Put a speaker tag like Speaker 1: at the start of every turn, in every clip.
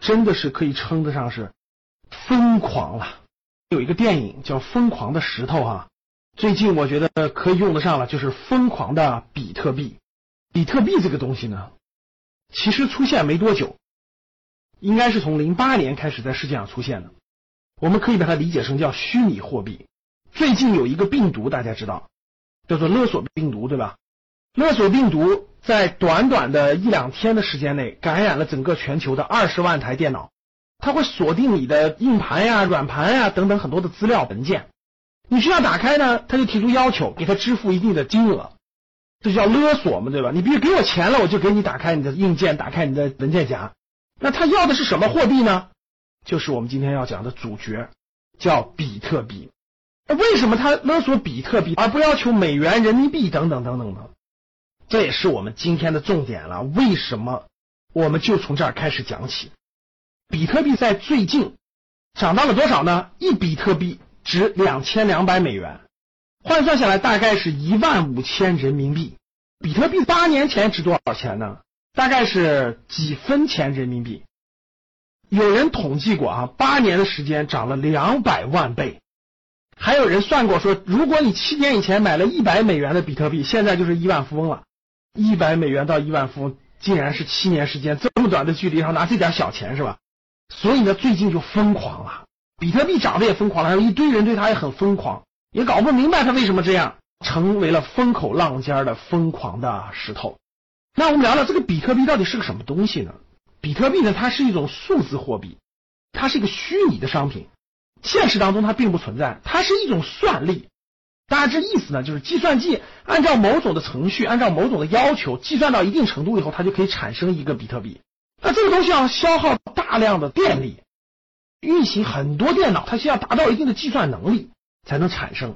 Speaker 1: 真的是可以称得上是疯狂了。有一个电影叫《疯狂的石头》哈，最近我觉得可以用得上了，就是疯狂的比特币。比特币这个东西呢，其实出现没多久，应该是从零八年开始在世界上出现的。我们可以把它理解成叫虚拟货币。最近有一个病毒，大家知道，叫做勒索病毒，对吧？勒索病毒在短短的一两天的时间内，感染了整个全球的二十万台电脑。它会锁定你的硬盘呀、软盘呀等等很多的资料文件。你需要打开呢，他就提出要求，给他支付一定的金额，这叫勒索嘛，对吧？你必须给我钱了，我就给你打开你的硬件，打开你的文件夹。那他要的是什么货币呢？就是我们今天要讲的主角，叫比特币。那为什么他勒索比特币，而不要求美元、人民币等等等等呢？这也是我们今天的重点了。为什么？我们就从这儿开始讲起。比特币在最近涨到了多少呢？一比特币值两千两百美元，换算下来大概是一万五千人民币。比特币八年前值多少钱呢？大概是几分钱人民币。有人统计过啊，八年的时间涨了两百万倍。还有人算过说，如果你七年以前买了一百美元的比特币，现在就是亿万富翁了。一百美元到亿万富翁，竟然是七年时间这么短的距离上拿这点小钱是吧？所以呢，最近就疯狂了，比特币涨得也疯狂了，还有一堆人对它也很疯狂，也搞不明白它为什么这样，成为了风口浪尖的疯狂的石头。那我们聊聊这个比特币到底是个什么东西呢？比特币呢，它是一种数字货币，它是一个虚拟的商品，现实当中它并不存在，它是一种算力。大家这意思呢，就是计算机按照某种的程序，按照某种的要求，计算到一定程度以后，它就可以产生一个比特币。那这个东西要消耗大量的电力，运行很多电脑，它需要达到一定的计算能力才能产生。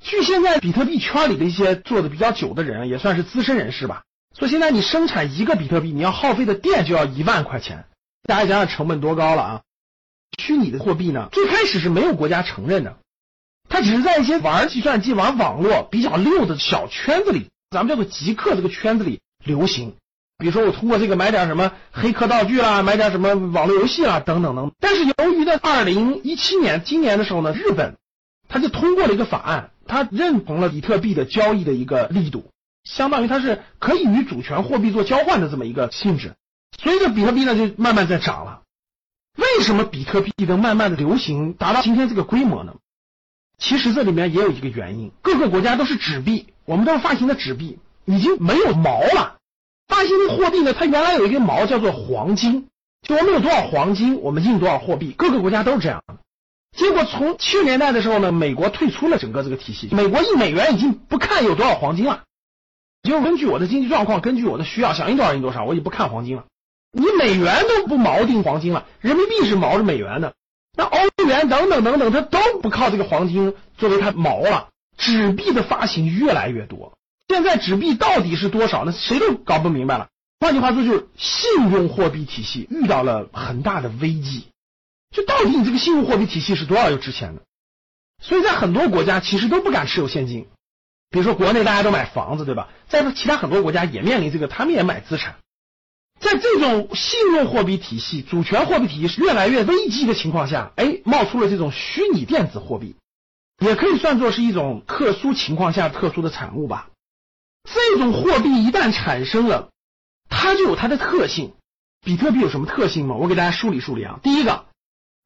Speaker 1: 据现在比特币圈里的一些做的比较久的人，也算是资深人士吧，说现在你生产一个比特币，你要耗费的电就要一万块钱，大家想想成本多高了啊！虚拟的货币呢，最开始是没有国家承认的。它只是在一些玩计算机、玩网络比较溜的小圈子里，咱们叫做极客这个圈子里流行。比如说，我通过这个买点什么黑客道具啦，买点什么网络游戏啦，等等等。但是由于在二零一七年今年的时候呢，日本他就通过了一个法案，他认同了比特币的交易的一个力度，相当于它是可以与主权货币做交换的这么一个性质。所以这比特币呢就慢慢在涨了。为什么比特币能慢慢的流行，达到今天这个规模呢？其实这里面也有一个原因，各个国家都是纸币，我们都是发行的纸币，已经没有毛了。发行的货币呢，它原来有一个毛叫做黄金，就我们有多少黄金，我们印多少货币，各个国家都是这样的。结果从七十年代的时候呢，美国退出了整个这个体系，美国印美元已经不看有多少黄金了，就根据我的经济状况，根据我的需要，想印多少印多少，我也不看黄金了。你美元都不锚定黄金了，人民币是锚着美元的。那欧元等等等等，它都不靠这个黄金作为它锚了。纸币的发行越来越多，现在纸币到底是多少呢？谁都搞不明白了。换句话说，就是信用货币体系遇到了很大的危机。就到底你这个信用货币体系是多少又值钱的？所以在很多国家其实都不敢持有现金。比如说国内大家都买房子，对吧？在其他很多国家也面临这个，他们也买资产。在这种信用货币体系、主权货币体系越来越危机的情况下，哎，冒出了这种虚拟电子货币，也可以算作是一种特殊情况下特殊的产物吧。这种货币一旦产生了，它就有它的特性。比特币有什么特性吗？我给大家梳理梳理啊。第一个，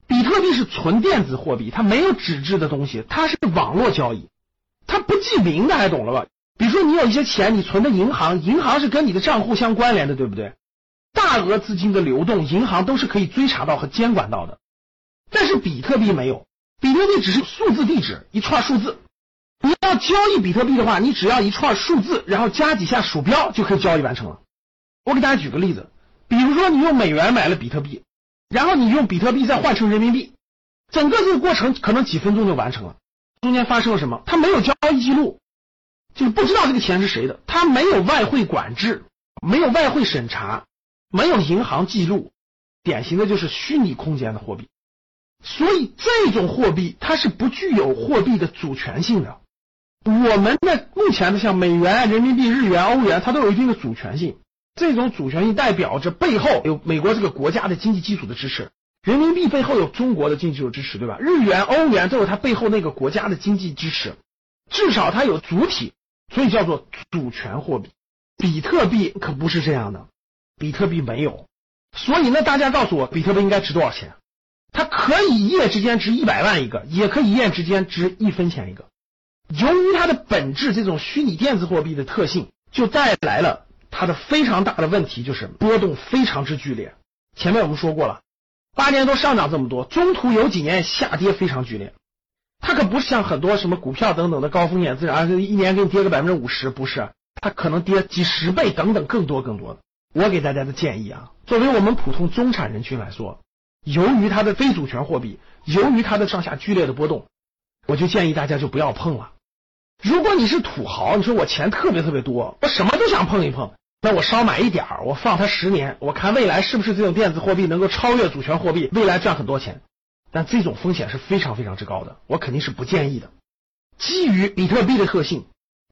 Speaker 1: 比特币是纯电子货币，它没有纸质的东西，它是网络交易，它不记名，大家懂了吧？比如说你有一些钱，你存的银行，银行是跟你的账户相关联的，对不对？大额资金的流动，银行都是可以追查到和监管到的，但是比特币没有，比特币只是数字地址，一串数字。你要交易比特币的话，你只要一串数字，然后加几下鼠标就可以交易完成了。我给大家举个例子，比如说你用美元买了比特币，然后你用比特币再换成人民币，整个这个过程可能几分钟就完成了。中间发生了什么？他没有交易记录，就是不知道这个钱是谁的。他没有外汇管制，没有外汇审查，没有银行记录，典型的就是虚拟空间的货币。所以这种货币它是不具有货币的主权性的。我们的目前的像美元、人民币、日元、欧元，它都有一定的主权性。这种主权性代表着背后有美国这个国家的经济基础的支持，人民币背后有中国的经济基础支持，对吧？日元、欧元都有它背后那个国家的经济支持，至少它有主体，所以叫做主权货币。比特币可不是这样的，比特币没有。所以呢，大家告诉我，比特币应该值多少钱？它可以一夜之间值一百万一个，也可以一夜之间值一分钱一个。由于它的本质，这种虚拟电子货币的特性，就带来了。它的非常大的问题就是波动非常之剧烈。前面我们说过了，八年多上涨这么多，中途有几年下跌非常剧烈。它可不是像很多什么股票等等的高风险资产，一年给你跌个百分之五十，不是，它可能跌几十倍等等更多更多的。我给大家的建议啊，作为我们普通中产人群来说，由于它的非主权货币，由于它的上下剧烈的波动，我就建议大家就不要碰了。如果你是土豪，你说我钱特别特别多，我什么都想碰一碰。那我少买一点儿，我放它十年，我看未来是不是这种电子货币能够超越主权货币，未来赚很多钱。但这种风险是非常非常之高的，我肯定是不建议的。基于比特币的特性，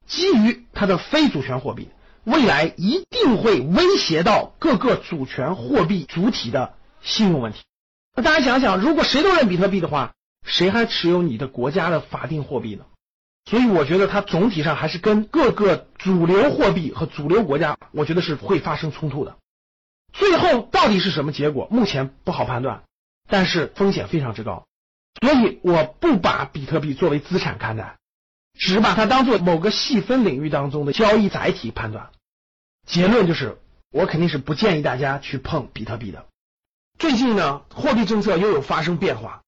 Speaker 1: 基于它的非主权货币，未来一定会威胁到各个主权货币主体的信用问题。那大家想想，如果谁都认比特币的话，谁还持有你的国家的法定货币呢？所以我觉得它总体上还是跟各个主流货币和主流国家，我觉得是会发生冲突的。最后到底是什么结果，目前不好判断，但是风险非常之高。所以我不把比特币作为资产看待，只把它当做某个细分领域当中的交易载体判断。结论就是，我肯定是不建议大家去碰比特币的。最近呢，货币政策又有发生变化，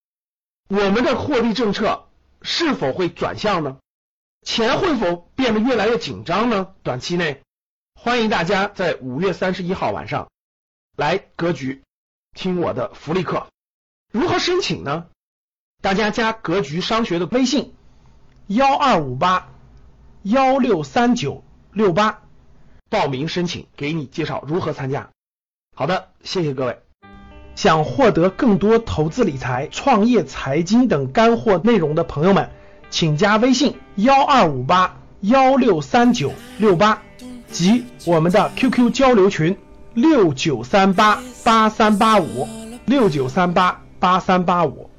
Speaker 1: 我们的货币政策是否会转向呢？钱会否变得越来越紧张呢？短期内，欢迎大家在五月三十一号晚上来格局听我的福利课。如何申请呢？大家加格局商学的微信幺二五八幺六三九六八报名申请，给你介绍如何参加。好的，谢谢各位。想获得更多投资理财、创业、财经等干货内容的朋友们。请加微信幺二五八幺六三九六八及我们的 QQ 交流群六九三八八三八五六九三八八三八五。